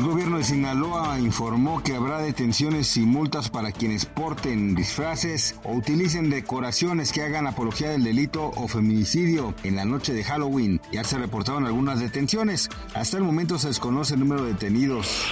El gobierno de Sinaloa informó que habrá detenciones y multas para quienes porten disfraces o utilicen decoraciones que hagan apología del delito o feminicidio en la noche de Halloween. Ya se reportaron algunas detenciones. Hasta el momento se desconoce el número de detenidos.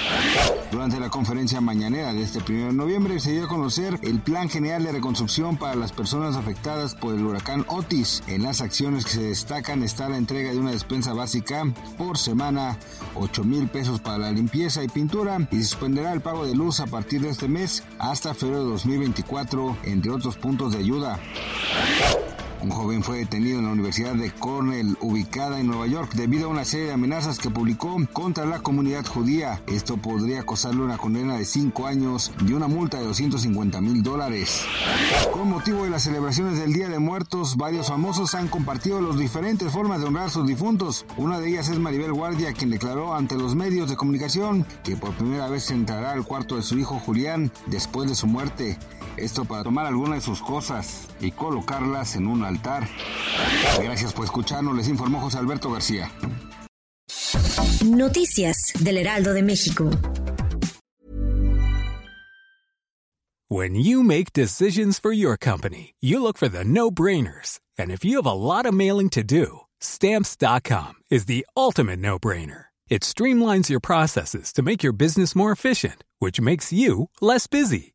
Durante la conferencia mañanera de este 1 de noviembre se dio a conocer el Plan General de Reconstrucción para las personas afectadas por el huracán Otis. En las acciones que se destacan está la entrega de una despensa básica por semana, 8 mil pesos para la limpieza limpieza y pintura y suspenderá el pago de luz a partir de este mes hasta febrero de 2024, entre otros puntos de ayuda. Un joven fue detenido en la Universidad de Cornell, ubicada en Nueva York, debido a una serie de amenazas que publicó contra la comunidad judía. Esto podría costarle una condena de 5 años y una multa de 250 mil dólares. Con motivo de las celebraciones del Día de Muertos, varios famosos han compartido las diferentes formas de honrar a sus difuntos. Una de ellas es Maribel Guardia, quien declaró ante los medios de comunicación que por primera vez entrará al cuarto de su hijo Julián después de su muerte. Esto para tomar algunas de sus cosas y colocarlas en un altar. Gracias por escucharnos, les informó José Alberto García. Noticias del Heraldo de México. When you make decisions for your company, you look for the no-brainers. And if you have a lot of mailing to do, stamps.com is the ultimate no-brainer. It streamlines your processes to make your business more efficient, which makes you less busy.